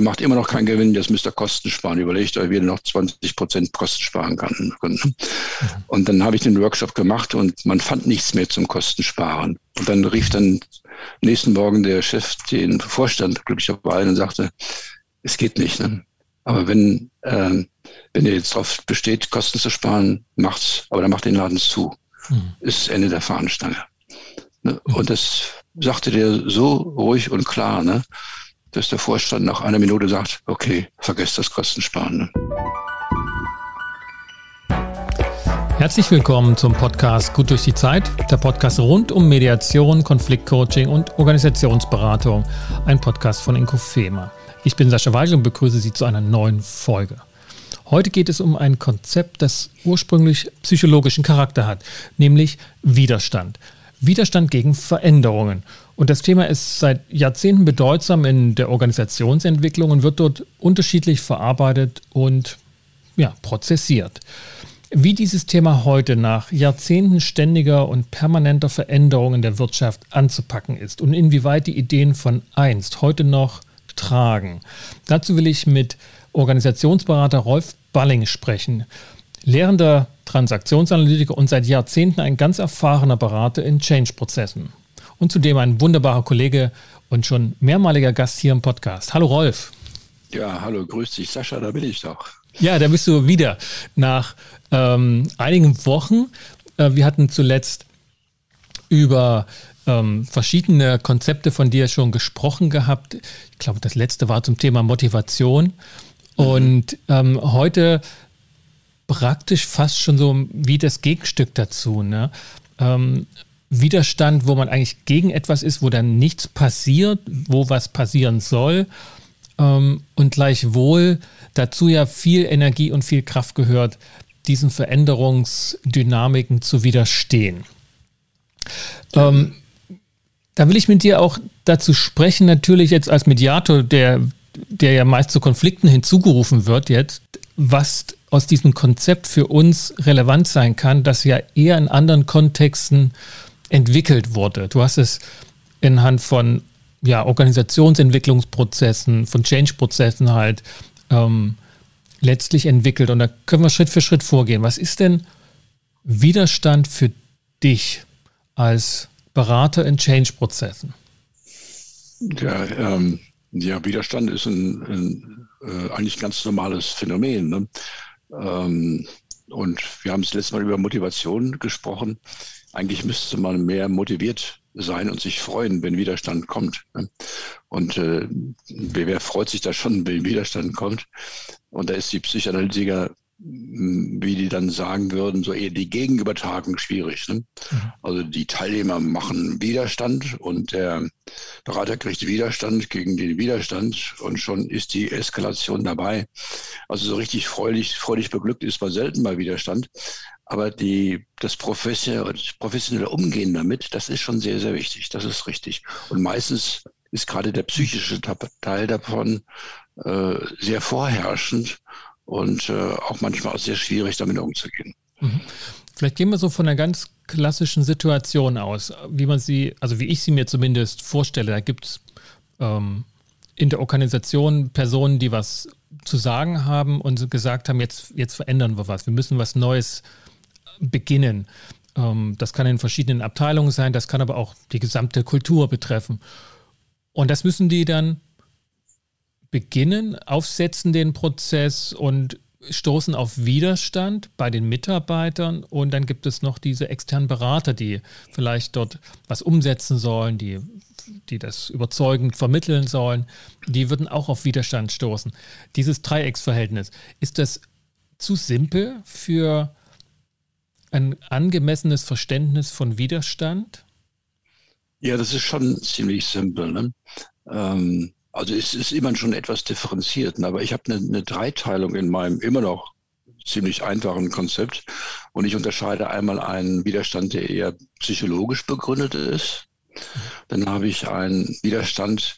macht immer noch keinen Gewinn, das müsst ihr Kosten sparen. Überlegt euch, wie ihr noch 20 Prozent Kosten sparen kann. Und dann habe ich den Workshop gemacht und man fand nichts mehr zum Kostensparen. Und dann rief dann nächsten Morgen der Chef den Vorstand glücklicherweise und sagte, es geht nicht. Ne? Aber wenn, äh, wenn ihr jetzt darauf besteht, Kosten zu sparen, macht's, aber dann macht den Laden zu. Mhm. Ist Ende der Fahnenstange. Ne? Mhm. Und das sagte der so ruhig und klar, ne? Dass der Vorstand nach einer Minute sagt, okay, vergesst das Kostensparen. Ne? Herzlich willkommen zum Podcast Gut durch die Zeit, der Podcast rund um Mediation, Konfliktcoaching und Organisationsberatung, ein Podcast von Inkofema. Ich bin Sascha Weigel und begrüße Sie zu einer neuen Folge. Heute geht es um ein Konzept, das ursprünglich psychologischen Charakter hat, nämlich Widerstand. Widerstand gegen Veränderungen. Und das Thema ist seit Jahrzehnten bedeutsam in der Organisationsentwicklung und wird dort unterschiedlich verarbeitet und ja, prozessiert. Wie dieses Thema heute nach Jahrzehnten ständiger und permanenter Veränderungen der Wirtschaft anzupacken ist und inwieweit die Ideen von einst heute noch tragen. Dazu will ich mit Organisationsberater Rolf Balling sprechen. Lehrender Transaktionsanalytiker und seit Jahrzehnten ein ganz erfahrener Berater in Change-Prozessen. Und zudem ein wunderbarer Kollege und schon mehrmaliger Gast hier im Podcast. Hallo Rolf. Ja, hallo, grüß dich, Sascha, da bin ich doch. Ja, da bist du wieder nach ähm, einigen Wochen. Äh, wir hatten zuletzt über ähm, verschiedene Konzepte von dir schon gesprochen gehabt. Ich glaube, das letzte war zum Thema Motivation. Mhm. Und ähm, heute praktisch fast schon so wie das Gegenstück dazu. Ne? Ähm, Widerstand, wo man eigentlich gegen etwas ist, wo dann nichts passiert, wo was passieren soll. Ähm, und gleichwohl dazu ja viel Energie und viel Kraft gehört, diesen Veränderungsdynamiken zu widerstehen. Ähm, da will ich mit dir auch dazu sprechen, natürlich jetzt als Mediator, der, der ja meist zu Konflikten hinzugerufen wird jetzt, was aus diesem Konzept für uns relevant sein kann, das ja eher in anderen Kontexten entwickelt wurde. Du hast es anhand von ja, Organisationsentwicklungsprozessen, von Change-Prozessen halt ähm, letztlich entwickelt. Und da können wir Schritt für Schritt vorgehen. Was ist denn Widerstand für dich als Berater in Change-Prozessen? Ja, ähm, ja, Widerstand ist ein, ein äh, eigentlich ganz normales Phänomen. Ne? Ähm, und wir haben das letzte Mal über Motivation gesprochen. Eigentlich müsste man mehr motiviert sein und sich freuen, wenn Widerstand kommt. Ne? Und äh, wer freut sich da schon, wenn Widerstand kommt? Und da ist die Psychoanalytiker wie die dann sagen würden, so eher die Gegenübertragung schwierig. Ne? Mhm. Also die Teilnehmer machen Widerstand und der Berater kriegt Widerstand gegen den Widerstand und schon ist die Eskalation dabei. Also so richtig freudig, freudig beglückt ist man selten bei Widerstand. Aber die, das professionelle Umgehen damit, das ist schon sehr, sehr wichtig. Das ist richtig. Und meistens ist gerade der psychische Teil davon äh, sehr vorherrschend und äh, auch manchmal auch sehr schwierig, damit umzugehen. Mhm. Vielleicht gehen wir so von einer ganz klassischen Situation aus, wie man sie, also wie ich sie mir zumindest vorstelle. Da gibt es ähm, in der Organisation Personen, die was zu sagen haben und gesagt haben, jetzt, jetzt verändern wir was, wir müssen was Neues beginnen. Ähm, das kann in verschiedenen Abteilungen sein, das kann aber auch die gesamte Kultur betreffen. Und das müssen die dann beginnen, aufsetzen den Prozess und stoßen auf Widerstand bei den Mitarbeitern und dann gibt es noch diese externen Berater, die vielleicht dort was umsetzen sollen, die, die das überzeugend vermitteln sollen, die würden auch auf Widerstand stoßen. Dieses Dreiecksverhältnis, ist das zu simpel für ein angemessenes Verständnis von Widerstand? Ja, das ist schon ziemlich simpel. Ne? Ähm, also es ist immer schon etwas differenziert, ne? aber ich habe eine, eine Dreiteilung in meinem immer noch ziemlich einfachen Konzept. Und ich unterscheide einmal einen Widerstand, der eher psychologisch begründet ist. Dann habe ich einen Widerstand,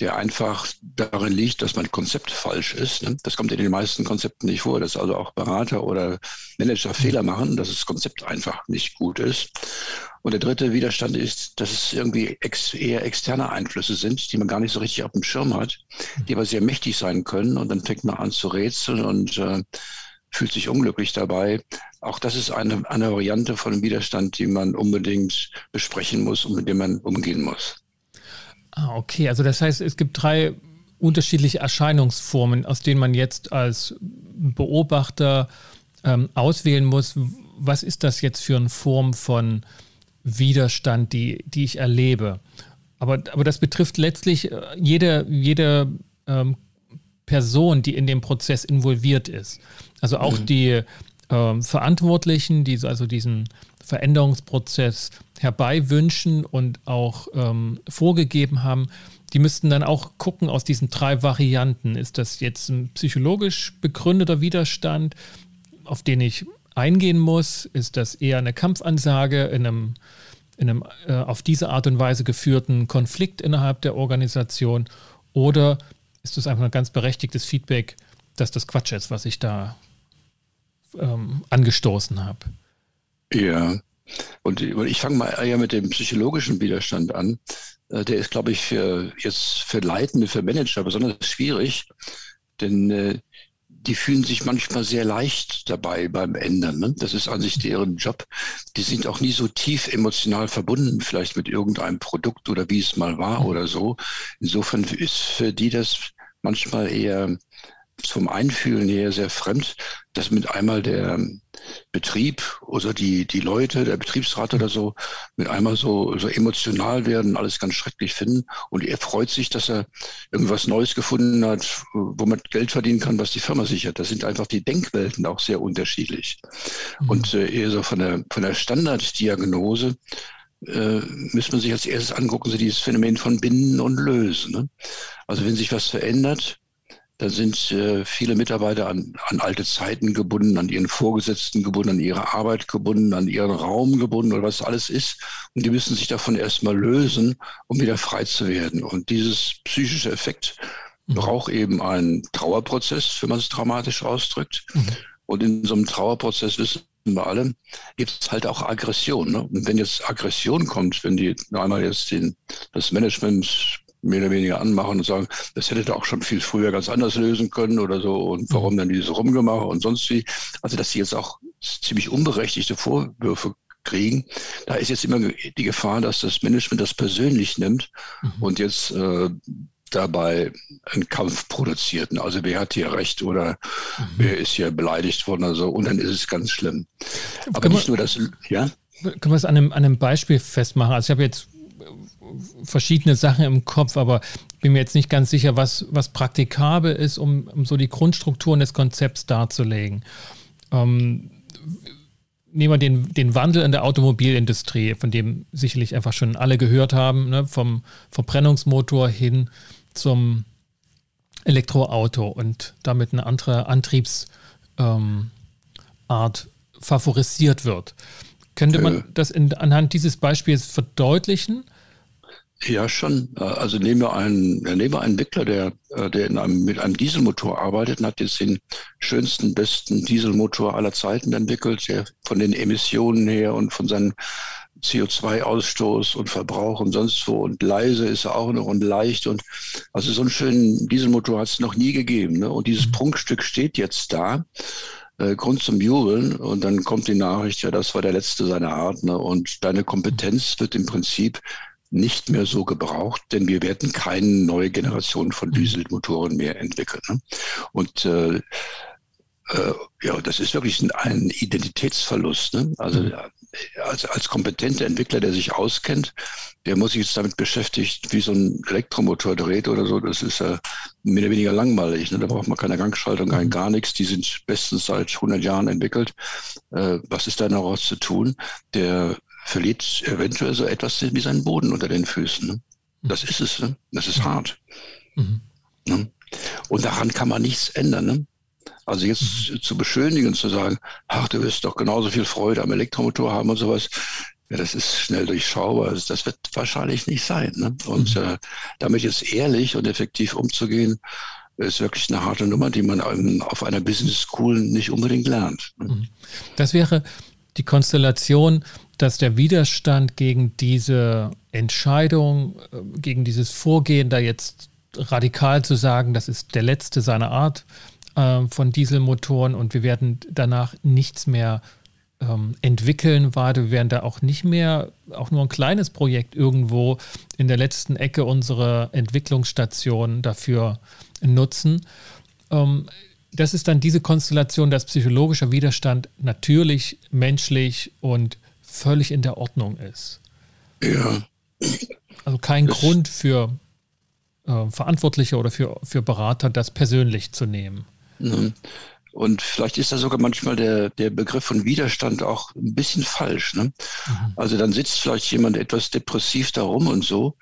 der einfach darin liegt, dass mein Konzept falsch ist. Ne? Das kommt in den meisten Konzepten nicht vor, dass also auch Berater oder Manager Fehler machen, dass das Konzept einfach nicht gut ist. Und der dritte Widerstand ist, dass es irgendwie ex eher externe Einflüsse sind, die man gar nicht so richtig auf dem Schirm hat, die aber sehr mächtig sein können. Und dann fängt man an zu rätseln und äh, fühlt sich unglücklich dabei. Auch das ist eine, eine Variante von Widerstand, die man unbedingt besprechen muss und mit dem man umgehen muss. Ah, okay. Also das heißt, es gibt drei unterschiedliche Erscheinungsformen, aus denen man jetzt als Beobachter ähm, auswählen muss, was ist das jetzt für eine Form von Widerstand, die, die ich erlebe. Aber, aber das betrifft letztlich äh, jede, jede ähm, Person, die in dem Prozess involviert ist. Also auch mhm. die ähm, Verantwortlichen, die also diesen Veränderungsprozess herbeiwünschen und auch ähm, vorgegeben haben, die müssten dann auch gucken aus diesen drei Varianten. Ist das jetzt ein psychologisch begründeter Widerstand, auf den ich eingehen muss? Ist das eher eine Kampfansage in einem, in einem äh, auf diese Art und Weise geführten Konflikt innerhalb der Organisation? Oder ist das einfach ein ganz berechtigtes Feedback, dass das Quatsch ist, was ich da ähm, angestoßen habe? Ja, und ich fange mal eher mit dem psychologischen Widerstand an. Äh, der ist, glaube ich, für jetzt für Leitende, für Manager besonders schwierig, denn äh, die fühlen sich manchmal sehr leicht dabei beim Ändern. Ne? Das ist an sich deren Job. Die sind auch nie so tief emotional verbunden, vielleicht mit irgendeinem Produkt oder wie es mal war oder so. Insofern ist für die das manchmal eher vom Einfühlen her sehr fremd, dass mit einmal der Betrieb oder die, die Leute, der Betriebsrat oder so, mit einmal so, so emotional werden, alles ganz schrecklich finden. Und er freut sich, dass er irgendwas Neues gefunden hat, wo man Geld verdienen kann, was die Firma sichert. Das sind einfach die Denkwelten auch sehr unterschiedlich. Mhm. Und äh, eher so von der, von der Standarddiagnose äh, müsste man sich als erstes angucken, so dieses Phänomen von Binden und Lösen. Ne? Also wenn sich was verändert, da sind äh, viele Mitarbeiter an, an alte Zeiten gebunden, an ihren Vorgesetzten gebunden, an ihre Arbeit gebunden, an ihren Raum gebunden oder was alles ist. Und die müssen sich davon erstmal lösen, um wieder frei zu werden. Und dieses psychische Effekt mhm. braucht eben einen Trauerprozess, wenn man es dramatisch ausdrückt. Mhm. Und in so einem Trauerprozess wissen wir alle, gibt es halt auch Aggression. Ne? Und wenn jetzt Aggression kommt, wenn die einmal jetzt den, das Management mehr oder weniger anmachen und sagen, das hätte auch schon viel früher ganz anders lösen können oder so und warum mhm. dann dieses Rumgemache und sonst wie. Also dass sie jetzt auch ziemlich unberechtigte Vorwürfe kriegen. Da ist jetzt immer die Gefahr, dass das Management das persönlich nimmt mhm. und jetzt äh, dabei einen Kampf produziert. Also wer hat hier recht oder mhm. wer ist hier beleidigt worden oder so und dann ist es ganz schlimm. Aber Können nicht nur das, ja? Können wir es an einem, an einem Beispiel festmachen? Also ich habe jetzt verschiedene Sachen im Kopf, aber bin mir jetzt nicht ganz sicher, was, was praktikabel ist, um, um so die Grundstrukturen des Konzepts darzulegen. Ähm, nehmen wir den, den Wandel in der Automobilindustrie, von dem sicherlich einfach schon alle gehört haben, ne, vom Verbrennungsmotor hin zum Elektroauto und damit eine andere Antriebsart ähm, favorisiert wird. Könnte man das in, anhand dieses Beispiels verdeutlichen? Ja, schon. Äh, also nehmen wir einen, nehmen wir einen Entwickler, der, äh, der in einem, mit einem Dieselmotor arbeitet und hat jetzt den schönsten, besten Dieselmotor aller Zeiten entwickelt, der von den Emissionen her und von seinem CO2-Ausstoß und Verbrauch und sonst wo und leise ist er auch noch und leicht und also so einen schönen Dieselmotor hat es noch nie gegeben. Ne? Und dieses mhm. Prunkstück steht jetzt da. Äh, Grund zum Jubeln und dann kommt die Nachricht, ja, das war der letzte seiner Art ne? und deine Kompetenz wird im Prinzip nicht mehr so gebraucht, denn wir werden keine neue Generation von mhm. Dieselmotoren mehr entwickeln. Ne? Und äh, äh, ja, das ist wirklich ein, ein Identitätsverlust. Ne? Also mhm. als, als kompetenter Entwickler, der sich auskennt, der muss sich jetzt damit beschäftigt, wie so ein Elektromotor dreht oder so. Das ist ja äh, mehr oder weniger langweilig. Ne? Da braucht man keine Gangschaltung, kein mhm. gar nichts. Die sind bestens seit 100 Jahren entwickelt. Äh, was ist da noch zu tun? Der verliert eventuell so etwas wie seinen Boden unter den Füßen. Ne? Das ist es. Ne? Das ist hart. Mhm. Ne? Und daran kann man nichts ändern. Also jetzt mhm. zu beschönigen zu sagen, ach, du wirst doch genauso viel Freude am Elektromotor haben und sowas, ja, das ist schnell durchschaubar. Das wird wahrscheinlich nicht sein. Ne? Und mhm. äh, damit jetzt ehrlich und effektiv umzugehen, ist wirklich eine harte Nummer, die man auf einer Business School nicht unbedingt lernt. Ne? Mhm. Das wäre die Konstellation, dass der Widerstand gegen diese Entscheidung, äh, gegen dieses Vorgehen, da jetzt radikal zu sagen, das ist der letzte seiner Art äh, von Dieselmotoren und wir werden danach nichts mehr ähm, entwickeln, war, wir werden da auch nicht mehr, auch nur ein kleines Projekt irgendwo in der letzten Ecke unserer Entwicklungsstation dafür nutzen. Ähm, das ist dann diese Konstellation, dass psychologischer Widerstand natürlich, menschlich und völlig in der Ordnung ist. Ja. Also kein das Grund für äh, Verantwortliche oder für, für Berater, das persönlich zu nehmen. Mhm. Und vielleicht ist da sogar manchmal der, der Begriff von Widerstand auch ein bisschen falsch. Ne? Mhm. Also dann sitzt vielleicht jemand etwas depressiv darum und so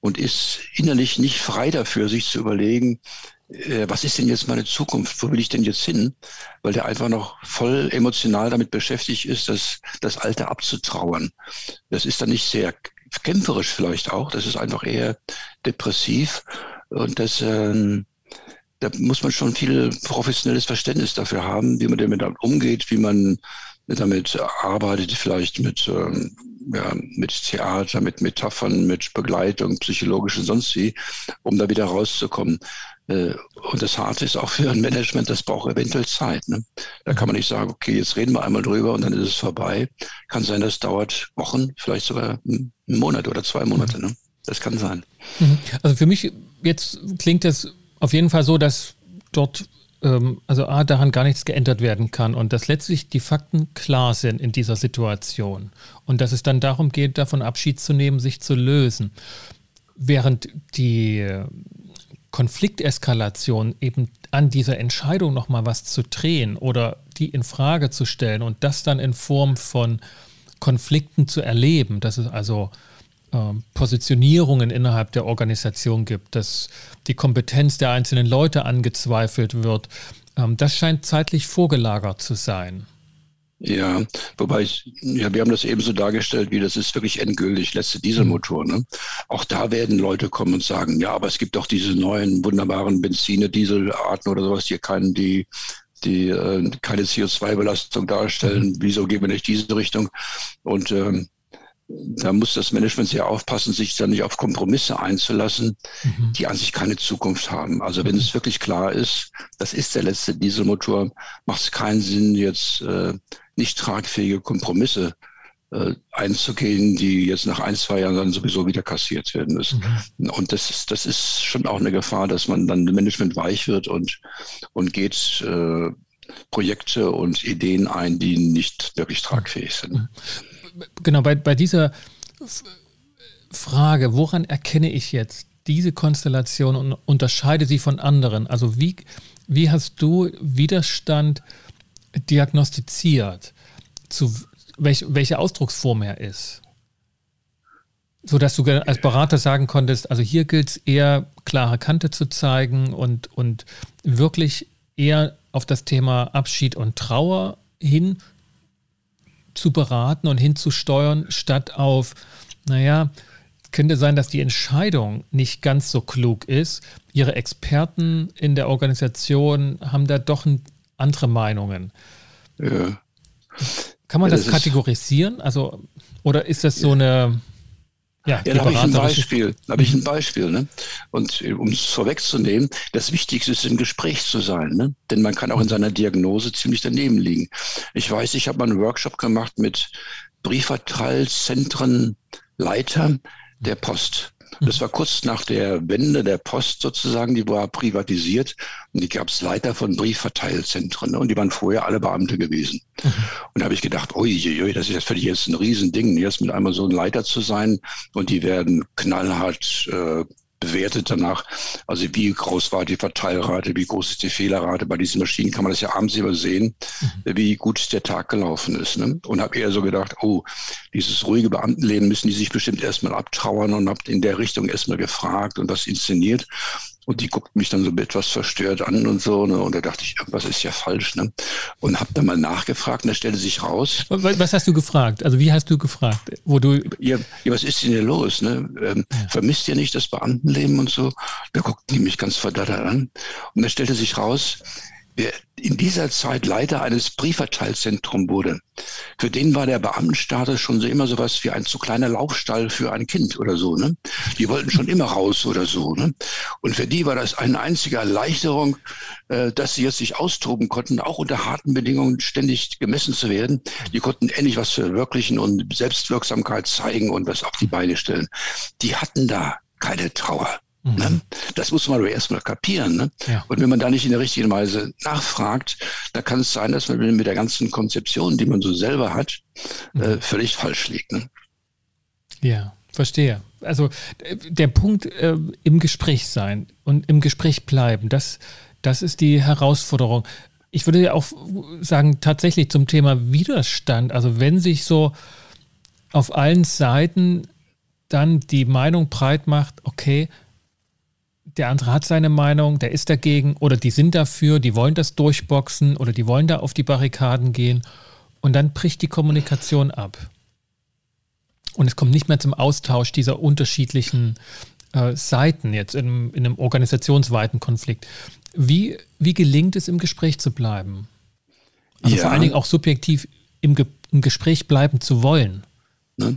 und ist innerlich nicht frei dafür, sich zu überlegen, was ist denn jetzt meine Zukunft? Wo will ich denn jetzt hin? Weil der einfach noch voll emotional damit beschäftigt ist, das, das Alte abzutrauern. Das ist dann nicht sehr kämpferisch vielleicht auch. Das ist einfach eher depressiv. Und das, ähm, da muss man schon viel professionelles Verständnis dafür haben, wie man damit umgeht, wie man damit arbeitet, vielleicht mit, ähm, ja, mit Theater, mit Metaphern, mit Begleitung, psychologisch und sonst wie, um da wieder rauszukommen. Äh, und das Harte ist auch für ein Management, das braucht eventuell Zeit. Ne? Da kann man nicht sagen, okay, jetzt reden wir einmal drüber und dann ist es vorbei. Kann sein, das dauert Wochen, vielleicht sogar einen Monat oder zwei Monate. Ne? Das kann sein. Mhm. Also für mich jetzt klingt das auf jeden Fall so, dass dort ähm, also A, daran gar nichts geändert werden kann und dass letztlich die Fakten klar sind in dieser Situation und dass es dann darum geht, davon Abschied zu nehmen, sich zu lösen. Während die Konflikteskalation eben an dieser Entscheidung nochmal was zu drehen oder die in Frage zu stellen und das dann in Form von Konflikten zu erleben, dass es also äh, Positionierungen innerhalb der Organisation gibt, dass die Kompetenz der einzelnen Leute angezweifelt wird, ähm, das scheint zeitlich vorgelagert zu sein. Ja, wobei ich, ja, wir haben das eben so dargestellt, wie das ist wirklich endgültig, letzte Dieselmotor. Ne? Auch da werden Leute kommen und sagen, ja, aber es gibt doch diese neuen wunderbaren Benzine, Dieselarten oder sowas, die keinen, die, die äh, keine CO2-Belastung darstellen. Wieso gehen wir nicht diese Richtung? Und ähm, da muss das Management sehr aufpassen, sich da nicht auf Kompromisse einzulassen, mhm. die an sich keine Zukunft haben. Also wenn mhm. es wirklich klar ist, das ist der letzte Dieselmotor, macht es keinen Sinn, jetzt äh, nicht tragfähige Kompromisse äh, einzugehen, die jetzt nach ein, zwei Jahren dann sowieso wieder kassiert werden müssen. Mhm. Und das ist, das ist schon auch eine Gefahr, dass man dann Management weich wird und, und geht äh, Projekte und Ideen ein, die nicht wirklich tragfähig sind. Genau, bei, bei dieser Frage, woran erkenne ich jetzt diese Konstellation und unterscheide sie von anderen? Also wie, wie hast du Widerstand diagnostiziert, zu welch, welche Ausdrucksform er ist. So dass du als Berater sagen konntest, also hier gilt es eher klare Kante zu zeigen und, und wirklich eher auf das Thema Abschied und Trauer hin zu beraten und hinzusteuern, statt auf, naja, könnte sein, dass die Entscheidung nicht ganz so klug ist. Ihre Experten in der Organisation haben da doch andere Meinungen. Ja. Kann man das, das kategorisieren? Also, oder ist das so eine. Ja, ja da habe ich ein Beispiel. Da habe ich ein Beispiel. Ne? Und um es vorwegzunehmen, das Wichtigste ist, im Gespräch zu sein. Ne? Denn man kann auch in seiner Diagnose ziemlich daneben liegen. Ich weiß, ich habe mal einen Workshop gemacht mit Briefverteilzentrenleitern der Post. Das war kurz nach der Wende der Post sozusagen, die war privatisiert und die gab es Leiter von Briefverteilzentren ne? und die waren vorher alle Beamte gewesen. Mhm. Und da habe ich gedacht, ui, das ist für dich jetzt ein Riesending, jetzt mit einmal so ein Leiter zu sein und die werden knallhart äh, bewertet danach. Also wie groß war die Verteilrate, wie groß ist die Fehlerrate. Bei diesen Maschinen kann man das ja abends immer sehen, mhm. wie gut der Tag gelaufen ist. Ne? Und habe eher so gedacht, oh, dieses ruhige Beamtenleben müssen die sich bestimmt erstmal abtrauern und habe in der Richtung erstmal gefragt und das inszeniert. Und die guckt mich dann so etwas verstört an und so. Ne? Und da dachte ich, irgendwas ist ja falsch. Ne? Und habe dann mal nachgefragt und da stellte sich raus. Was hast du gefragt? Also wie hast du gefragt? Wo du ja, ja was ist denn hier los? Ne? Ähm, ja. Vermisst ihr nicht das Beamtenleben und so? Da guckten die mich ganz verdattert an. Und da stellte sich raus, in dieser Zeit Leiter eines Briefverteilzentrums wurde, für den war der Beamtenstatus schon so immer sowas wie ein zu kleiner Laufstall für ein Kind oder so. Ne? Die wollten schon immer raus oder so. Ne? Und für die war das eine einzige Erleichterung, äh, dass sie jetzt sich austoben konnten, auch unter harten Bedingungen ständig gemessen zu werden. Die konnten endlich was verwirklichen und Selbstwirksamkeit zeigen und was auf die Beine stellen. Die hatten da keine Trauer. Mhm. Ne? Das muss man aber erstmal kapieren. Ne? Ja. Und wenn man da nicht in der richtigen Weise nachfragt, dann kann es sein, dass man mit der ganzen Konzeption, die man so selber hat, mhm. äh, völlig falsch liegt. Ne? Ja, verstehe. Also der Punkt äh, im Gespräch sein und im Gespräch bleiben, das, das ist die Herausforderung. Ich würde ja auch sagen, tatsächlich zum Thema Widerstand, also wenn sich so auf allen Seiten dann die Meinung breit macht, okay, der andere hat seine Meinung, der ist dagegen oder die sind dafür, die wollen das durchboxen oder die wollen da auf die Barrikaden gehen und dann bricht die Kommunikation ab. Und es kommt nicht mehr zum Austausch dieser unterschiedlichen äh, Seiten jetzt in, in, einem organisationsweiten Konflikt. Wie, wie gelingt es, im Gespräch zu bleiben? Also ja. vor allen Dingen auch subjektiv im, Ge im Gespräch bleiben zu wollen. Ne?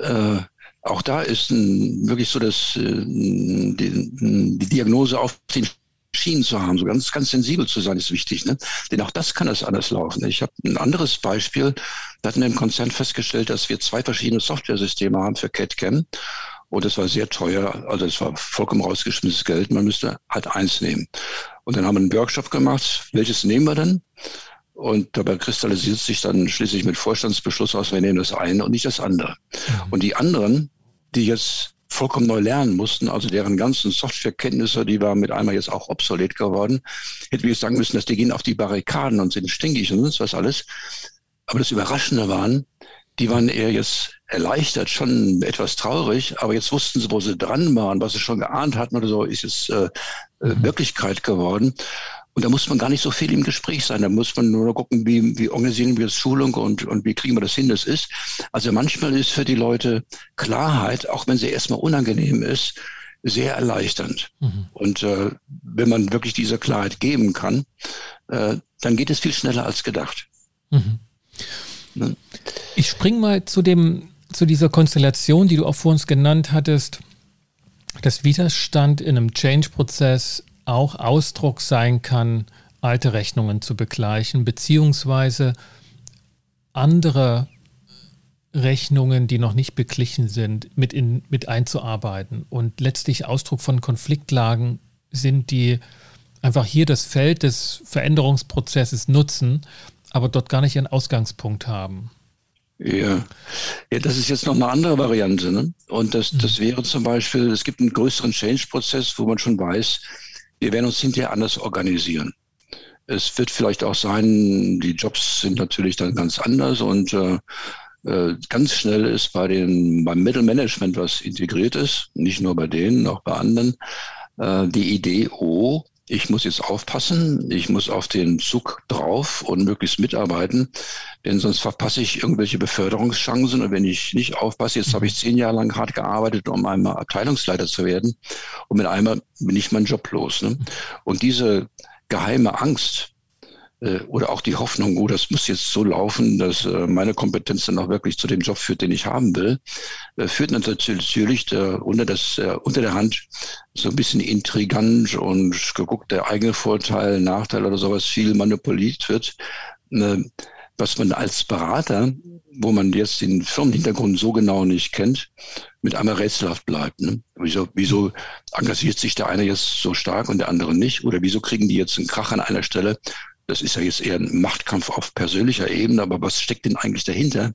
Äh, auch da ist wirklich so, dass äh, die, die, Diagnose auf den Schienen zu haben, so ganz, ganz sensibel zu sein, ist wichtig. Ne? Denn auch das kann das anders laufen. Ich habe ein anderes Beispiel. Da hatten wir im Konzern festgestellt, dass wir zwei verschiedene Softwaresysteme haben für CAD-CAM. Und das war sehr teuer, also es war vollkommen rausgeschmissenes Geld. Man müsste halt eins nehmen. Und dann haben wir einen Workshop gemacht. Welches nehmen wir denn? Und dabei kristallisiert sich dann schließlich mit Vorstandsbeschluss aus, wir nehmen das eine und nicht das andere. Mhm. Und die anderen die jetzt vollkommen neu lernen mussten, also deren ganzen Softwarekenntnisse, die waren mit einmal jetzt auch obsolet geworden. Hätten wir jetzt sagen müssen, dass die gehen auf die Barrikaden und sind stinkig und sonst was alles. Aber das Überraschende waren, die waren eher jetzt erleichtert, schon etwas traurig, aber jetzt wussten sie, wo sie dran waren, was sie schon geahnt hatten oder so, ist es äh, äh mhm. Wirklichkeit geworden. Und da muss man gar nicht so viel im Gespräch sein. Da muss man nur gucken, wie, wie organisieren wir das Schulung und, und wie kriegen wir das hin, das ist. Also manchmal ist für die Leute Klarheit, auch wenn sie erstmal unangenehm ist, sehr erleichternd. Mhm. Und äh, wenn man wirklich diese Klarheit geben kann, äh, dann geht es viel schneller als gedacht. Mhm. Ne? Ich spring mal zu dem, zu dieser Konstellation, die du auch vor uns genannt hattest, dass Widerstand in einem Change-Prozess auch Ausdruck sein kann, alte Rechnungen zu begleichen, beziehungsweise andere Rechnungen, die noch nicht beglichen sind, mit, in, mit einzuarbeiten. Und letztlich Ausdruck von Konfliktlagen sind, die einfach hier das Feld des Veränderungsprozesses nutzen, aber dort gar nicht ihren Ausgangspunkt haben. Ja. ja, das ist jetzt noch eine andere Variante. Ne? Und das, das mhm. wäre zum Beispiel, es gibt einen größeren Change-Prozess, wo man schon weiß, wir werden uns hinterher anders organisieren. Es wird vielleicht auch sein, die Jobs sind natürlich dann ganz anders und äh, äh, ganz schnell ist bei den, beim Mittelmanagement, was integriert ist, nicht nur bei denen, auch bei anderen, äh, die Idee, oh, ich muss jetzt aufpassen, ich muss auf den Zug drauf und möglichst mitarbeiten, denn sonst verpasse ich irgendwelche Beförderungschancen. Und wenn ich nicht aufpasse, jetzt habe ich zehn Jahre lang hart gearbeitet, um einmal Abteilungsleiter zu werden und mit einmal bin ich meinen Job los. Ne? Und diese geheime Angst, oder auch die Hoffnung, oh, das muss jetzt so laufen, dass äh, meine Kompetenz dann auch wirklich zu dem Job führt, den ich haben will, äh, führt natürlich unter, das, unter der Hand so ein bisschen intrigant und geguckt, der eigene Vorteil, Nachteil oder sowas viel manipuliert wird, was man als Berater, wo man jetzt den Firmenhintergrund so genau nicht kennt, mit einmal rätselhaft bleibt. Ne? Wieso, wieso engagiert sich der eine jetzt so stark und der andere nicht? Oder wieso kriegen die jetzt einen Krach an einer Stelle, das ist ja jetzt eher ein Machtkampf auf persönlicher Ebene, aber was steckt denn eigentlich dahinter?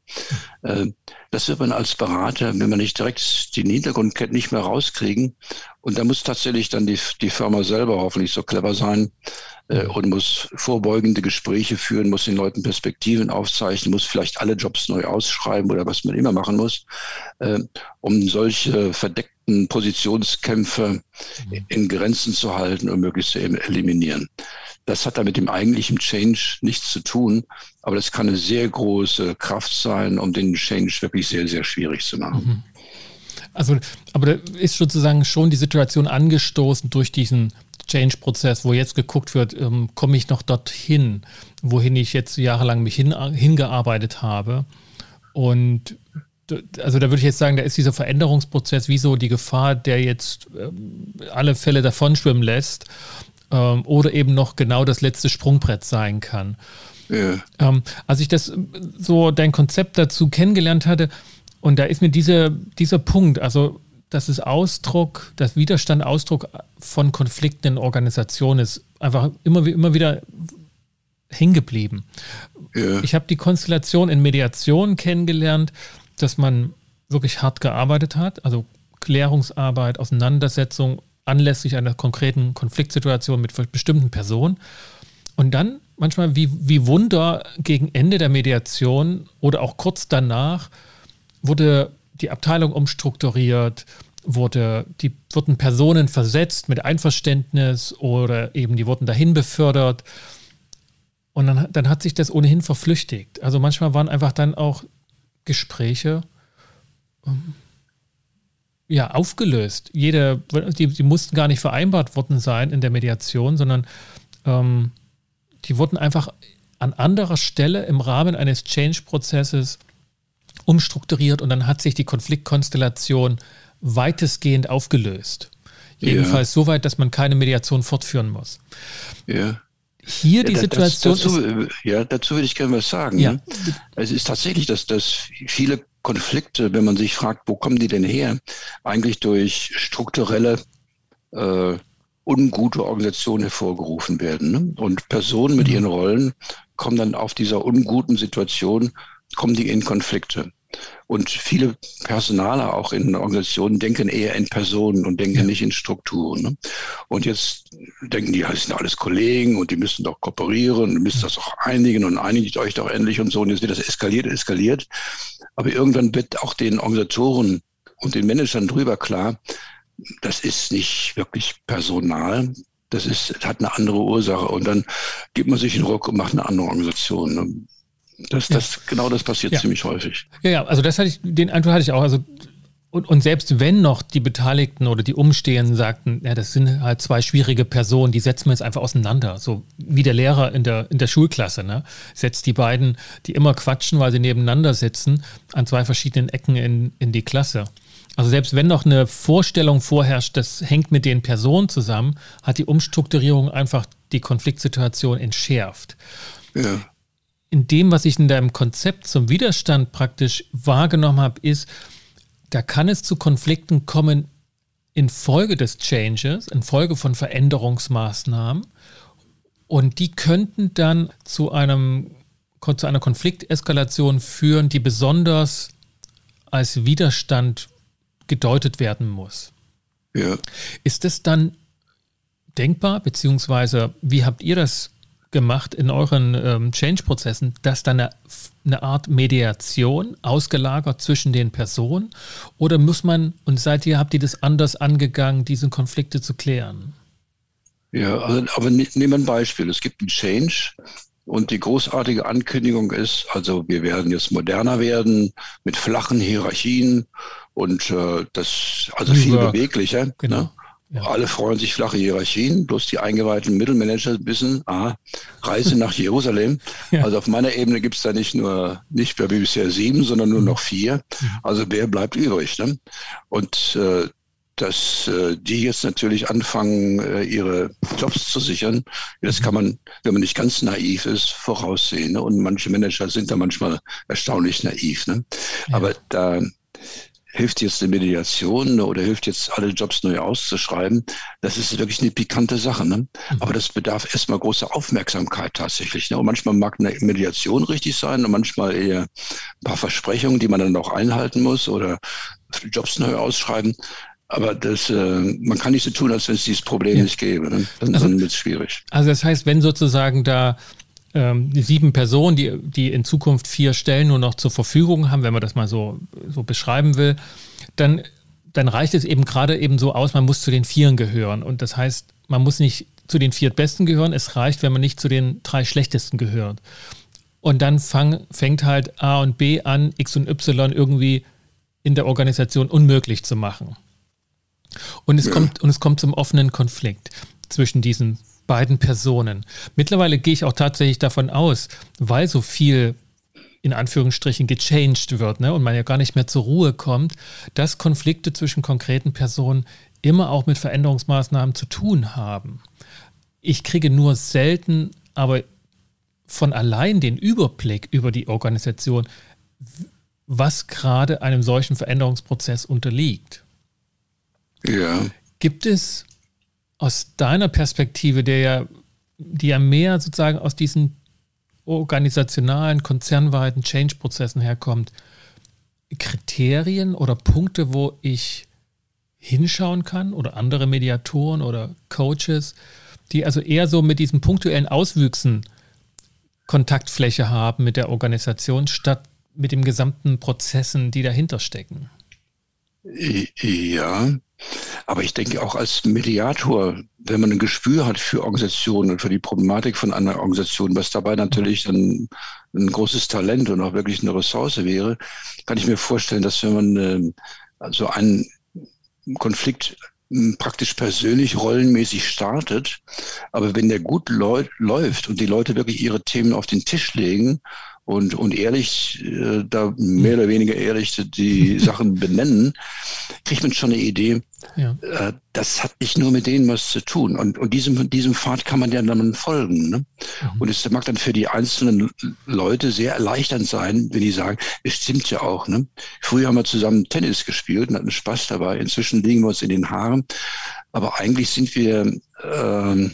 Äh, das wird man als Berater, wenn man nicht direkt den Hintergrund kennt, nicht mehr rauskriegen. Und da muss tatsächlich dann die, die Firma selber hoffentlich so clever sein äh, und muss vorbeugende Gespräche führen, muss den Leuten Perspektiven aufzeichnen, muss vielleicht alle Jobs neu ausschreiben oder was man immer machen muss, äh, um solche verdeckten Positionskämpfe mhm. in Grenzen zu halten und möglichst zu eliminieren. Das hat da mit dem eigentlichen Change nichts zu tun, aber das kann eine sehr große Kraft sein, um den Change wirklich sehr, sehr schwierig zu machen. Mhm. Also, aber da ist sozusagen schon die Situation angestoßen durch diesen Change-Prozess, wo jetzt geguckt wird, ähm, komme ich noch dorthin, wohin ich jetzt jahrelang mich hin, hingearbeitet habe. Und also da würde ich jetzt sagen, da ist dieser Veränderungsprozess wie so die Gefahr, der jetzt ähm, alle Fälle davonschwimmen lässt ähm, oder eben noch genau das letzte Sprungbrett sein kann. Ja. Ähm, als ich das so dein Konzept dazu kennengelernt hatte, und da ist mir diese, dieser Punkt, also das ist Ausdruck, das Widerstand Ausdruck von Konflikten in Organisationen ist einfach immer, immer wieder hängen geblieben. Ja. Ich habe die Konstellation in Mediation kennengelernt, dass man wirklich hart gearbeitet hat, also Klärungsarbeit, Auseinandersetzung anlässlich einer konkreten Konfliktsituation mit bestimmten Personen. Und dann manchmal wie, wie Wunder gegen Ende der Mediation oder auch kurz danach wurde die Abteilung umstrukturiert, wurde, die wurden Personen versetzt mit Einverständnis oder eben die wurden dahin befördert. Und dann, dann hat sich das ohnehin verflüchtigt. Also manchmal waren einfach dann auch Gespräche ähm, ja, aufgelöst. Jede, die, die mussten gar nicht vereinbart worden sein in der Mediation, sondern ähm, die wurden einfach an anderer Stelle im Rahmen eines Change-Prozesses umstrukturiert und dann hat sich die Konfliktkonstellation weitestgehend aufgelöst. Jedenfalls ja. so weit, dass man keine Mediation fortführen muss. Ja. Hier die ja, Situation dazu, ist, Ja, dazu würde ich gerne was sagen. Ja. Ne? Es ist tatsächlich, dass, dass viele Konflikte, wenn man sich fragt, wo kommen die denn her, eigentlich durch strukturelle äh, ungute Organisationen hervorgerufen werden. Ne? Und Personen mit mhm. ihren Rollen kommen dann auf dieser unguten Situation, kommen die in Konflikte. Und viele Personaler auch in Organisationen denken eher in Personen und denken ja. nicht in Strukturen. Ne? Und jetzt denken die, das sind alles Kollegen und die müssen doch kooperieren und müssen das auch einigen und einigt euch doch endlich und so. Und jetzt wird das eskaliert, eskaliert. Aber irgendwann wird auch den Organisatoren und den Managern drüber klar, das ist nicht wirklich Personal. Das ist, hat eine andere Ursache. Und dann gibt man sich in Ruck und macht eine andere Organisation. Ne? Das, das, ja. Genau das passiert ja. ziemlich häufig. Ja, ja, also das hatte ich, den Eindruck hatte ich auch. Also und, und, selbst wenn noch die Beteiligten oder die Umstehenden sagten, ja, das sind halt zwei schwierige Personen, die setzen wir jetzt einfach auseinander. So wie der Lehrer in der, in der Schulklasse, ne? Setzt die beiden, die immer quatschen, weil sie nebeneinander sitzen, an zwei verschiedenen Ecken in, in die Klasse. Also selbst wenn noch eine Vorstellung vorherrscht, das hängt mit den Personen zusammen, hat die Umstrukturierung einfach die Konfliktsituation entschärft. Ja. In dem, was ich in deinem Konzept zum Widerstand praktisch wahrgenommen habe, ist, da kann es zu Konflikten kommen infolge des Changes, infolge von Veränderungsmaßnahmen. Und die könnten dann zu, einem, zu einer Konflikteskalation führen, die besonders als Widerstand gedeutet werden muss. Ja. Ist es dann denkbar, beziehungsweise wie habt ihr das gemacht in euren ähm, Change-Prozessen, dass dann eine, eine, Art Mediation ausgelagert zwischen den Personen? Oder muss man, und seid ihr, habt ihr das anders angegangen, diese Konflikte zu klären? Ja, also, aber ne, nehmen wir ein Beispiel. Es gibt einen Change und die großartige Ankündigung ist, also wir werden jetzt moderner werden mit flachen Hierarchien und äh, das, also viel beweglicher. Genau. Ne? Ja. Alle freuen sich flache Hierarchien, bloß die eingeweihten Mittelmanager wissen, ah, Reise nach Jerusalem. Ja. Also auf meiner Ebene gibt es da nicht nur, nicht mehr wie bisher sieben, sondern nur noch vier. Mhm. Also wer bleibt übrig? Ne? Und äh, dass äh, die jetzt natürlich anfangen, äh, ihre Jobs zu sichern, das kann man, wenn man nicht ganz naiv ist, voraussehen. Ne? Und manche Manager sind da manchmal erstaunlich naiv. Ne? Ja. Aber da hilft jetzt eine Mediation oder hilft jetzt alle Jobs neu auszuschreiben, das ist wirklich eine pikante Sache. Ne? Mhm. Aber das bedarf erstmal großer Aufmerksamkeit tatsächlich. Ne? Und manchmal mag eine Mediation richtig sein und manchmal eher ein paar Versprechungen, die man dann auch einhalten muss oder Jobs neu ausschreiben. Aber das, äh, man kann nicht so tun, als wenn es dieses Problem ja. nicht gäbe. Ne? Dann, also, dann wird es schwierig. Also das heißt, wenn sozusagen da ähm, sieben Personen, die, die in Zukunft vier Stellen nur noch zur Verfügung haben, wenn man das mal so, so beschreiben will, dann, dann reicht es eben gerade eben so aus, man muss zu den Vieren gehören. Und das heißt, man muss nicht zu den vier Besten gehören, es reicht, wenn man nicht zu den drei Schlechtesten gehört. Und dann fang, fängt halt A und B an, X und Y irgendwie in der Organisation unmöglich zu machen. Und es, ja. kommt, und es kommt zum offenen Konflikt. zwischen diesen beiden Personen. Mittlerweile gehe ich auch tatsächlich davon aus, weil so viel in Anführungsstrichen gechanged wird ne, und man ja gar nicht mehr zur Ruhe kommt, dass Konflikte zwischen konkreten Personen immer auch mit Veränderungsmaßnahmen zu tun haben. Ich kriege nur selten, aber von allein den Überblick über die Organisation, was gerade einem solchen Veränderungsprozess unterliegt. Ja. Gibt es aus deiner Perspektive, der ja, die ja mehr sozusagen aus diesen organisationalen, konzernweiten Change-Prozessen herkommt, Kriterien oder Punkte, wo ich hinschauen kann oder andere Mediatoren oder Coaches, die also eher so mit diesen punktuellen Auswüchsen Kontaktfläche haben mit der Organisation, statt mit den gesamten Prozessen, die dahinter stecken. Ja, aber ich denke auch als Mediator, wenn man ein Gespür hat für Organisationen und für die Problematik von einer Organisation, was dabei natürlich ein, ein großes Talent und auch wirklich eine Ressource wäre, kann ich mir vorstellen, dass wenn man äh, also einen Konflikt praktisch persönlich rollenmäßig startet. Aber wenn der gut läuft und die Leute wirklich ihre Themen auf den Tisch legen und, und ehrlich, äh, da mehr oder weniger ehrlich die Sachen benennen, kriegt man schon eine Idee. Ja. Äh, das hat nicht nur mit denen was zu tun. Und, und diesem, diesem Pfad kann man ja dann folgen. Ne? Mhm. Und es mag dann für die einzelnen Leute sehr erleichternd sein, wenn die sagen, es stimmt ja auch. Ne? Früher haben wir zusammen Tennis gespielt und hatten Spaß dabei. Inzwischen liegen wir uns in den Haaren. Aber eigentlich sind wir ähm,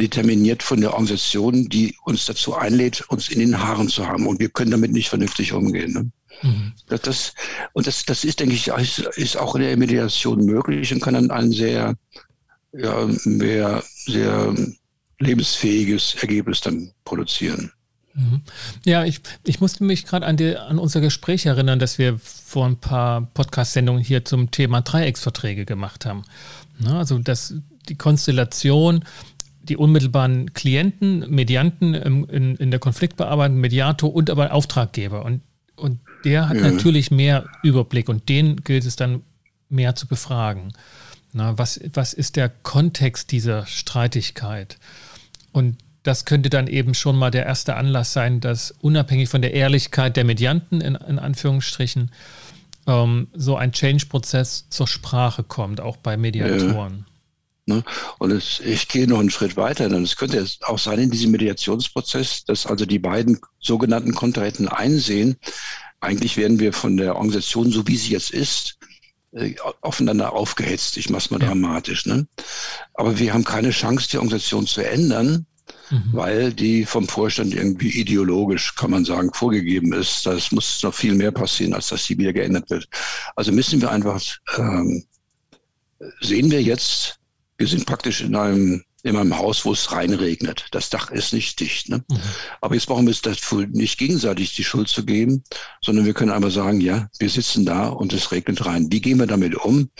determiniert von der Organisation, die uns dazu einlädt, uns in den Haaren zu haben. Und wir können damit nicht vernünftig umgehen. Ne? Mhm. Das, das, und das, das ist, denke ich, ist auch in der Mediation möglich und kann dann ein sehr, ja, mehr, sehr lebensfähiges Ergebnis dann produzieren. Mhm. Ja, ich, ich musste mich gerade an, an unser Gespräch erinnern, das wir vor ein paar Podcast-Sendungen hier zum Thema Dreiecksverträge gemacht haben. Na, also das, die Konstellation die unmittelbaren Klienten, Medianten in, in der Konfliktbearbeitung, Mediator und aber Auftraggeber. Und, und der hat ja. natürlich mehr Überblick und den gilt es dann mehr zu befragen. Na, was, was ist der Kontext dieser Streitigkeit? Und das könnte dann eben schon mal der erste Anlass sein, dass unabhängig von der Ehrlichkeit der Medianten in, in Anführungsstrichen ähm, so ein Change-Prozess zur Sprache kommt, auch bei Mediatoren. Ja. Ne? Und es, ich gehe noch einen Schritt weiter. Denn es könnte auch sein in diesem Mediationsprozess, dass also die beiden sogenannten Kontrahenten einsehen, eigentlich werden wir von der Organisation, so wie sie jetzt ist, äh, aufeinander aufgehetzt. Ich mache es mal ja. dramatisch. Ne? Aber wir haben keine Chance, die Organisation zu ändern, mhm. weil die vom Vorstand irgendwie ideologisch, kann man sagen, vorgegeben ist. Das muss noch viel mehr passieren, als dass sie wieder geändert wird. Also müssen wir einfach ähm, sehen wir jetzt, wir sind praktisch in einem, in einem Haus, wo es reinregnet. Das Dach ist nicht dicht. Ne? Mhm. Aber jetzt brauchen wir es dafür nicht gegenseitig die Schuld zu geben, sondern wir können einfach sagen, ja, wir sitzen da und es regnet rein. Wie gehen wir damit um,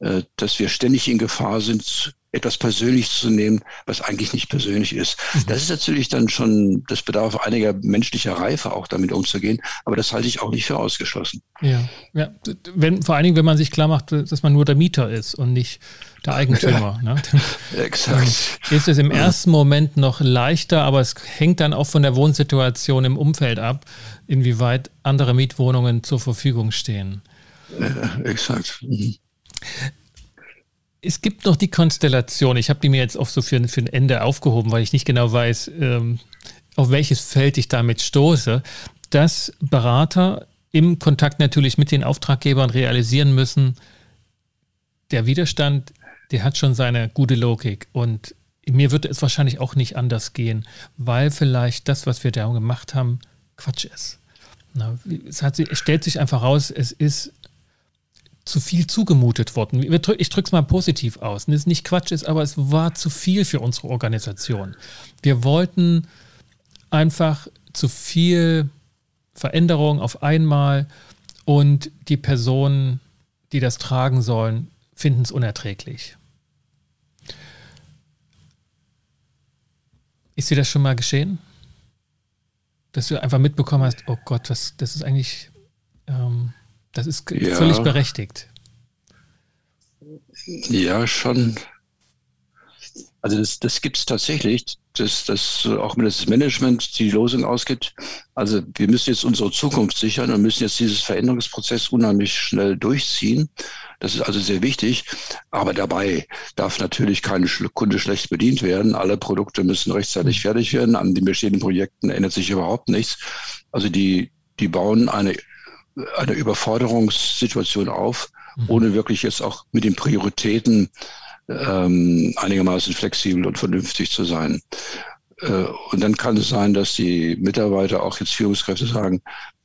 äh, dass wir ständig in Gefahr sind, etwas persönlich zu nehmen, was eigentlich nicht persönlich ist. Mhm. Das ist natürlich dann schon, das bedarf einiger menschlicher Reife, auch damit umzugehen, aber das halte ich auch nicht für ausgeschlossen. Ja, ja. Wenn, vor allen Dingen, wenn man sich klar macht, dass man nur der Mieter ist und nicht der Eigentümer. Ja. Ne? Exakt. Ist es im ersten Moment noch leichter, aber es hängt dann auch von der Wohnsituation im Umfeld ab, inwieweit andere Mietwohnungen zur Verfügung stehen. Ja, exakt. Mhm es gibt noch die Konstellation, ich habe die mir jetzt auch so für, für ein Ende aufgehoben, weil ich nicht genau weiß, ähm, auf welches Feld ich damit stoße, dass Berater im Kontakt natürlich mit den Auftraggebern realisieren müssen, der Widerstand, der hat schon seine gute Logik und mir würde es wahrscheinlich auch nicht anders gehen, weil vielleicht das, was wir da gemacht haben, Quatsch ist. Na, es, hat, es stellt sich einfach raus, es ist zu viel zugemutet worden. Ich drücke es mal positiv aus. Und es nicht Quatsch ist, aber es war zu viel für unsere Organisation. Wir wollten einfach zu viel Veränderung auf einmal und die Personen, die das tragen sollen, finden es unerträglich. Ist dir das schon mal geschehen? Dass du einfach mitbekommen hast, oh Gott, was, das ist eigentlich ähm, das ist ja. völlig berechtigt. Ja, schon. Also das, das gibt es tatsächlich, dass, dass auch wenn das Management die Losung ausgibt. Also wir müssen jetzt unsere Zukunft sichern und müssen jetzt dieses Veränderungsprozess unheimlich schnell durchziehen. Das ist also sehr wichtig. Aber dabei darf natürlich kein Kunde schlecht bedient werden. Alle Produkte müssen rechtzeitig fertig werden. An den bestehenden Projekten ändert sich überhaupt nichts. Also die, die bauen eine, eine Überforderungssituation auf, mhm. ohne wirklich jetzt auch mit den Prioritäten ähm, einigermaßen flexibel und vernünftig zu sein. Äh, und dann kann es sein, dass die Mitarbeiter, auch jetzt Führungskräfte sagen,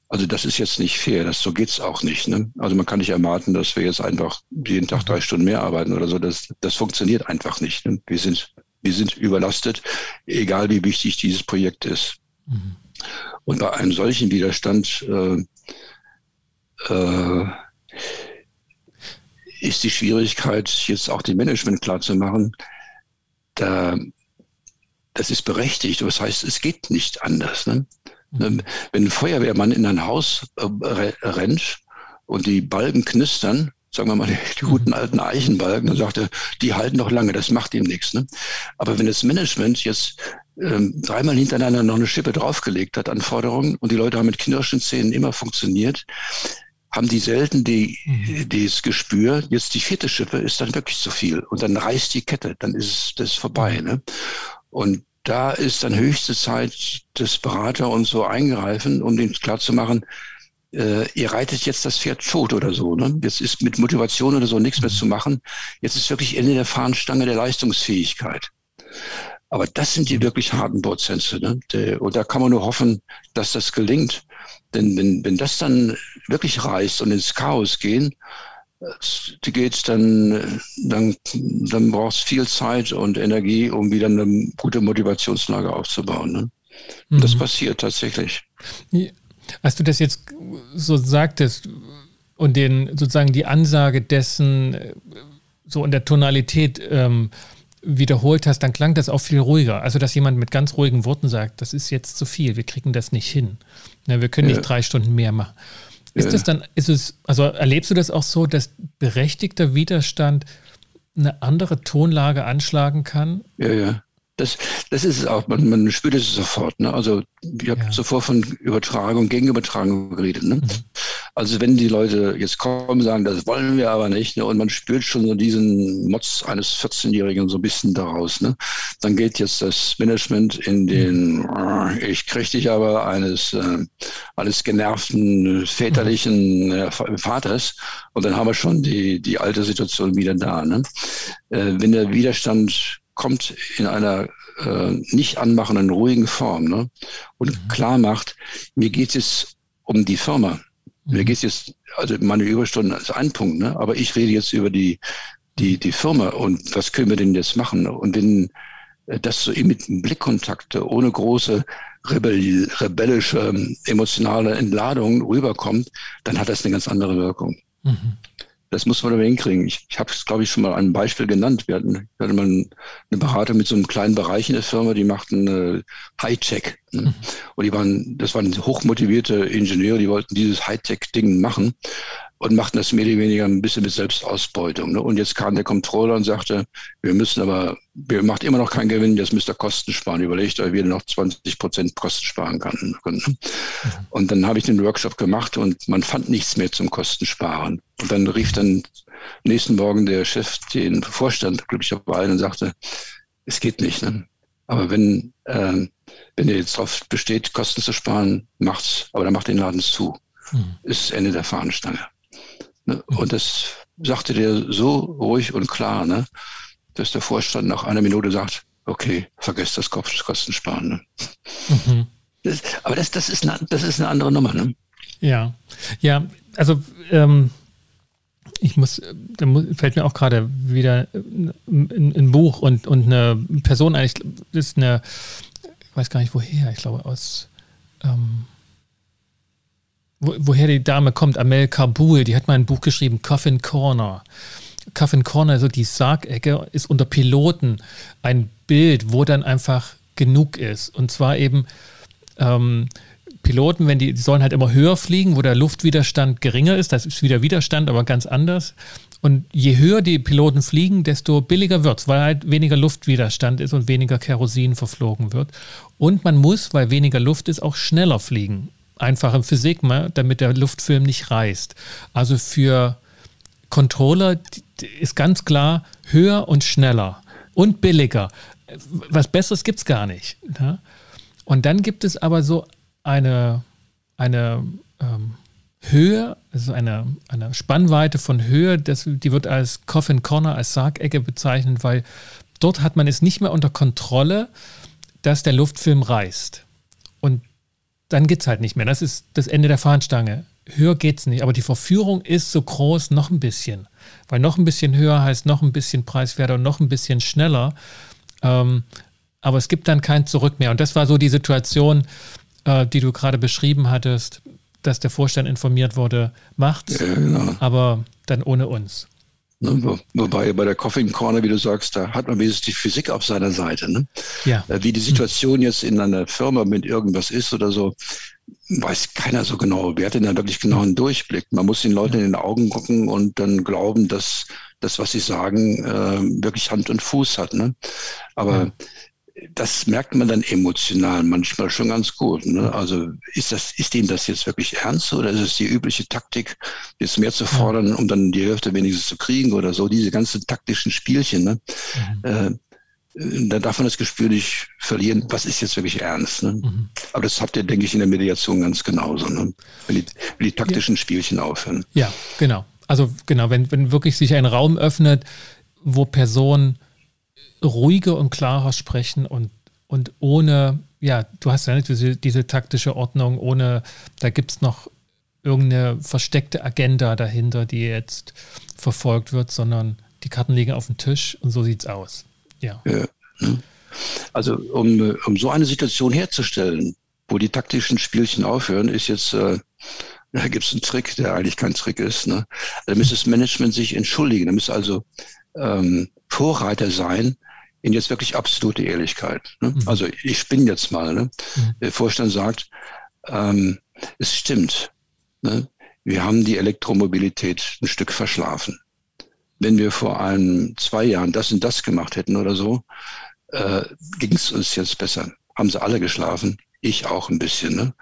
also das ist jetzt nicht fair, das so geht's auch nicht. Ne? Also man kann nicht erwarten, dass wir jetzt einfach jeden Tag drei Stunden mehr arbeiten oder so. Das, das funktioniert einfach nicht. Ne? Wir sind wir sind überlastet, egal wie wichtig dieses Projekt ist. Mhm. Und bei einem solchen Widerstand äh, äh, ist die Schwierigkeit, jetzt auch dem Management klarzumachen, da, das ist berechtigt. Das heißt, es geht nicht anders. Ne? Mhm. Wenn ein Feuerwehrmann in ein Haus äh, rennt und die Balken knistern, sagen wir mal, die, guten alten Eichenbalken, dann sagt er, die halten noch lange, das macht ihm nichts. Ne? Aber wenn das Management jetzt ähm, dreimal hintereinander noch eine Schippe draufgelegt hat an Forderungen und die Leute haben mit knirschenden Zähnen immer funktioniert, haben die selten die, mhm. das Gespür, jetzt die vierte Schippe ist dann wirklich zu viel und dann reißt die Kette, dann ist das vorbei. Mhm. Ne? Und da ist dann höchste Zeit, dass Berater und so eingreifen, um denen klarzumachen, äh, ihr reitet jetzt das Pferd tot oder so. Ne? Jetzt ist mit Motivation oder so nichts mehr zu machen. Jetzt ist wirklich Ende der Fahnenstange der Leistungsfähigkeit. Aber das sind die wirklich harten Prozesse. Ne? Und da kann man nur hoffen, dass das gelingt. Denn wenn, wenn das dann wirklich reißt und ins Chaos gehen, die geht, dann, dann, dann braucht es viel Zeit und Energie, um wieder eine gute Motivationslage aufzubauen. Ne? Mhm. Das passiert tatsächlich. Als du das jetzt so sagtest und den sozusagen die Ansage dessen äh, so in der Tonalität ähm, wiederholt hast, dann klang das auch viel ruhiger. Also, dass jemand mit ganz ruhigen Worten sagt, das ist jetzt zu viel, wir kriegen das nicht hin. Ja, wir können ja. nicht drei Stunden mehr machen. Ist das dann, ist es, also erlebst du das auch so, dass berechtigter Widerstand eine andere Tonlage anschlagen kann? Ja, ja. Das, das ist es auch, man, man spürt es sofort. Ne? Also ich habe ja. zuvor von Übertragung, Gegenübertragung geredet. Ne? Mhm. Also wenn die Leute jetzt kommen und sagen, das wollen wir aber nicht, ne? und man spürt schon so diesen Motz eines 14-Jährigen so ein bisschen daraus, ne? dann geht jetzt das Management in den, ich kriege dich aber eines, äh, eines genervten väterlichen äh, Vaters und dann haben wir schon die, die alte Situation wieder da. Ne? Äh, wenn der Widerstand kommt in einer äh, nicht anmachenden, ruhigen Form ne? und mhm. klar macht, mir geht es um die Firma. Mir geht es jetzt, also meine Überstunden ist ein Punkt, ne? aber ich rede jetzt über die, die, die Firma und was können wir denn jetzt machen? Und wenn äh, das so mit Blickkontakte ohne große rebell rebellische emotionale Entladung rüberkommt, dann hat das eine ganz andere Wirkung. Mhm. Das muss man aber hinkriegen. Ich, ich habe es, glaube ich, schon mal ein Beispiel genannt. Wir hatten, wir hatten mal eine Beratung mit so einem kleinen Bereich in der Firma, die machten äh, Hightech. Ne? Mhm. Und die waren, das waren hochmotivierte Ingenieure, die wollten dieses Hightech-Ding machen und machten das mehr oder weniger ein bisschen mit Selbstausbeutung. Ne? Und jetzt kam der Controller und sagte, wir müssen aber, wir macht immer noch keinen Gewinn, jetzt müsst ihr Kosten sparen. Überlegt euch, wie ihr noch 20 Prozent Kosten sparen kann. Ne? Und dann habe ich den Workshop gemacht und man fand nichts mehr zum Kostensparen. Und dann rief dann nächsten Morgen der Chef den Vorstand glücklicherweise und sagte, es geht nicht. Ne? Aber wenn, äh, wenn ihr jetzt darauf besteht, Kosten zu sparen, macht's, aber dann macht den Laden zu. Mhm. Ist Ende der Fahnenstange. Ne? Und das sagte der so ruhig und klar, ne? dass der Vorstand nach einer Minute sagt, okay, vergesst das Kostensparen. Ne? Mhm. Das, aber das, das, ist eine, das ist eine andere Nummer. Ne? Ja, ja, also ähm, ich muss, da fällt mir auch gerade wieder ein, ein, Buch und, und eine Person ein, das ist eine, ich weiß gar nicht woher, ich glaube aus ähm, wo, woher die Dame kommt, Amel Kabul, die hat mal ein Buch geschrieben, Coffin Corner. Coffin Corner, also die Sargecke, ist unter Piloten ein Bild, wo dann einfach genug ist. Und zwar eben ähm, Piloten, wenn die, die sollen halt immer höher fliegen, wo der Luftwiderstand geringer ist. Das ist wieder Widerstand, aber ganz anders. Und je höher die Piloten fliegen, desto billiger wird es, weil halt weniger Luftwiderstand ist und weniger Kerosin verflogen wird. Und man muss, weil weniger Luft ist, auch schneller fliegen. Einfache Physik, ne, damit der Luftfilm nicht reißt. Also für Controller ist ganz klar höher und schneller und billiger. Was Besseres gibt es gar nicht. Ne? Und dann gibt es aber so eine, eine ähm, Höhe, also eine, eine Spannweite von Höhe, das, die wird als Coffin Corner, als Sargecke bezeichnet, weil dort hat man es nicht mehr unter Kontrolle, dass der Luftfilm reißt. Und dann geht es halt nicht mehr. Das ist das Ende der Fahnenstange. Höher geht es nicht. Aber die Verführung ist so groß, noch ein bisschen. Weil noch ein bisschen höher heißt noch ein bisschen preiswerter und noch ein bisschen schneller. Ähm, aber es gibt dann kein Zurück mehr. Und das war so die Situation, äh, die du gerade beschrieben hattest, dass der Vorstand informiert wurde, macht's, ja, genau. aber dann ohne uns. Ne, wobei bei der Coffee Corner, wie du sagst, da hat man wenigstens die Physik auf seiner Seite. Ne? Ja. Äh, wie die Situation jetzt in einer Firma mit irgendwas ist oder so, weiß keiner so genau. Wer hat denn da wirklich genau einen Durchblick? Man muss den Leuten in den Augen gucken und dann glauben, dass das, was sie sagen, äh, wirklich Hand und Fuß hat. Ne? Aber ja das merkt man dann emotional manchmal schon ganz gut. Ne? Also ist das, ist Ihnen das jetzt wirklich ernst oder ist es die übliche Taktik, jetzt mehr zu fordern, um dann die Hälfte wenigstens zu kriegen oder so, diese ganzen taktischen Spielchen. Ne? Mhm. Äh, da darf man das Gespür nicht verlieren, was ist jetzt wirklich ernst. Ne? Mhm. Aber das habt ihr, denke ich, in der Mediation ganz genauso, ne? wenn, die, wenn die taktischen ja. Spielchen aufhören. Ja, genau. Also genau, wenn, wenn wirklich sich ein Raum öffnet, wo Personen ruhiger und klarer sprechen und, und ohne, ja, du hast ja nicht diese, diese taktische Ordnung, ohne, da gibt es noch irgendeine versteckte Agenda dahinter, die jetzt verfolgt wird, sondern die Karten liegen auf dem Tisch und so sieht es aus. Ja. Also um, um so eine Situation herzustellen, wo die taktischen Spielchen aufhören, ist jetzt, äh, da gibt es einen Trick, der eigentlich kein Trick ist. Ne? Da müsste das Management sich entschuldigen. Da müsste also ähm, Vorreiter sein in jetzt wirklich absolute Ehrlichkeit. Ne? Mhm. Also ich spinne jetzt mal. Ne? Mhm. Der Vorstand sagt, ähm, es stimmt. Ne? Wir haben die Elektromobilität ein Stück verschlafen. Wenn wir vor ein, zwei Jahren das und das gemacht hätten oder so, äh, ging es uns jetzt besser. Haben sie alle geschlafen, ich auch ein bisschen. Ne?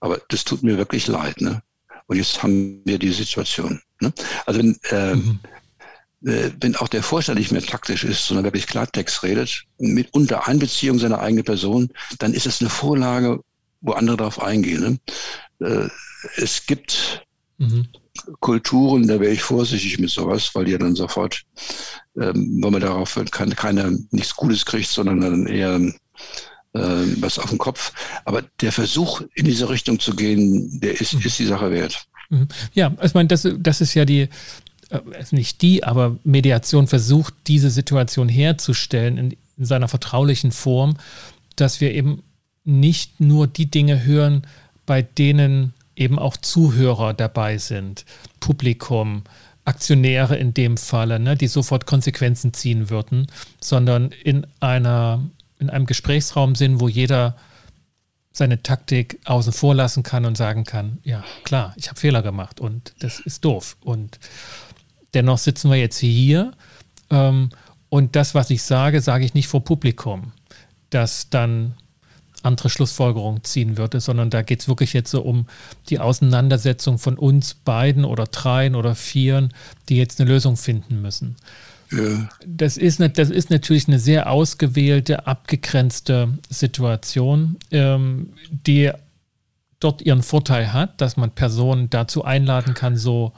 Aber das tut mir wirklich leid. Ne? Und jetzt haben wir die Situation. Ne? Also wenn, äh, mhm. Äh, wenn auch der Vorstand nicht mehr taktisch ist, sondern wirklich Klartext redet, mit unter Einbeziehung seiner eigenen Person, dann ist es eine Vorlage, wo andere darauf eingehen. Ne? Äh, es gibt mhm. Kulturen, da wäre ich vorsichtig mit sowas, weil die ja dann sofort, ähm, wenn man darauf keine, keine, nichts Gutes kriegt, sondern dann eher äh, was auf den Kopf. Aber der Versuch, in diese Richtung zu gehen, der ist, mhm. ist die Sache wert. Mhm. Ja, ich meine, das, das ist ja die, äh, nicht die, aber Mediation versucht, diese Situation herzustellen in, in seiner vertraulichen Form, dass wir eben nicht nur die Dinge hören, bei denen eben auch Zuhörer dabei sind, Publikum, Aktionäre in dem Falle, ne, die sofort Konsequenzen ziehen würden, sondern in einer in einem Gesprächsraum sind, wo jeder seine Taktik außen vor lassen kann und sagen kann, ja klar, ich habe Fehler gemacht und das ist doof. Und Dennoch sitzen wir jetzt hier ähm, und das, was ich sage, sage ich nicht vor Publikum, das dann andere Schlussfolgerungen ziehen würde, sondern da geht es wirklich jetzt so um die Auseinandersetzung von uns beiden oder dreien oder vieren, die jetzt eine Lösung finden müssen. Ja. Das, ist, das ist natürlich eine sehr ausgewählte, abgegrenzte Situation, ähm, die dort ihren Vorteil hat, dass man Personen dazu einladen kann, so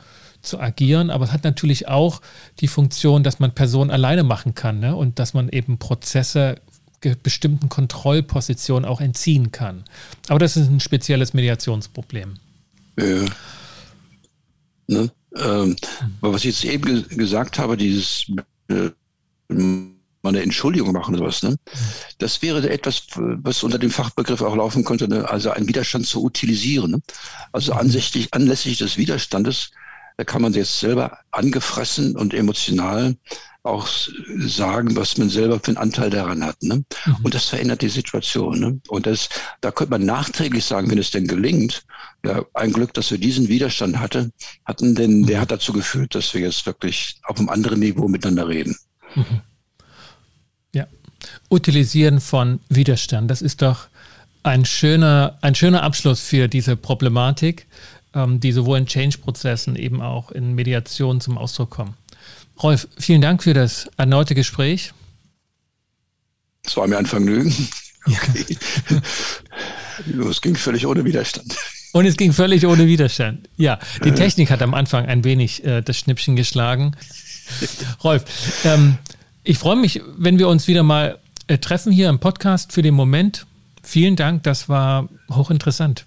zu agieren, aber es hat natürlich auch die Funktion, dass man Personen alleine machen kann ne? und dass man eben Prozesse bestimmten Kontrollpositionen auch entziehen kann. Aber das ist ein spezielles Mediationsproblem. Ja. Ne? Ähm, was ich jetzt eben gesagt habe, dieses äh, eine Entschuldigung machen oder was, ne? Das wäre etwas, was unter dem Fachbegriff auch laufen könnte, ne? also einen Widerstand zu utilisieren. Ne? Also ansichtlich, anlässlich des Widerstandes da kann man jetzt selber angefressen und emotional auch sagen, was man selber für einen Anteil daran hat. Ne? Mhm. Und das verändert die Situation. Ne? Und das, da könnte man nachträglich sagen, wenn es denn gelingt, ja, ein Glück, dass wir diesen Widerstand hatte, hatten, denn mhm. der hat dazu geführt, dass wir jetzt wirklich auf einem anderen Niveau miteinander reden. Mhm. Ja. Utilisieren von Widerstand, das ist doch ein schöner, ein schöner Abschluss für diese Problematik, ähm, die sowohl in Change-Prozessen eben auch in Mediation zum Ausdruck kommen. Rolf, vielen Dank für das erneute Gespräch. Es war mir ein Vergnügen. Okay. es ging völlig ohne Widerstand. Und es ging völlig ohne Widerstand. Ja, die Technik hat am Anfang ein wenig äh, das Schnippchen geschlagen. Rolf, ähm, ich freue mich, wenn wir uns wieder mal äh, treffen hier im Podcast für den Moment. Vielen Dank, das war hochinteressant.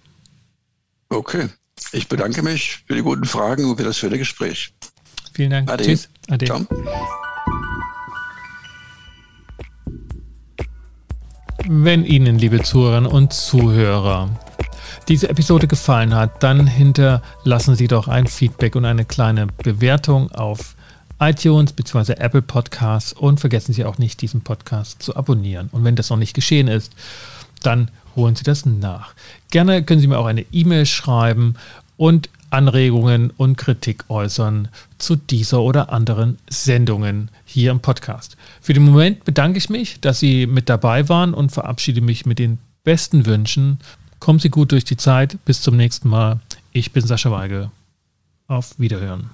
Okay, ich bedanke mich für die guten Fragen und für das schöne Gespräch. Vielen Dank. Ade. Tschüss. Ade. Ciao. Wenn Ihnen, liebe Zuhörerinnen und Zuhörer, diese Episode gefallen hat, dann hinterlassen Sie doch ein Feedback und eine kleine Bewertung auf iTunes bzw. Apple Podcasts und vergessen Sie auch nicht, diesen Podcast zu abonnieren. Und wenn das noch nicht geschehen ist, dann holen Sie das nach. Gerne können Sie mir auch eine E-Mail schreiben und Anregungen und Kritik äußern zu dieser oder anderen Sendungen hier im Podcast. Für den Moment bedanke ich mich, dass Sie mit dabei waren und verabschiede mich mit den besten Wünschen. Kommen Sie gut durch die Zeit. Bis zum nächsten Mal. Ich bin Sascha Weige. Auf Wiederhören.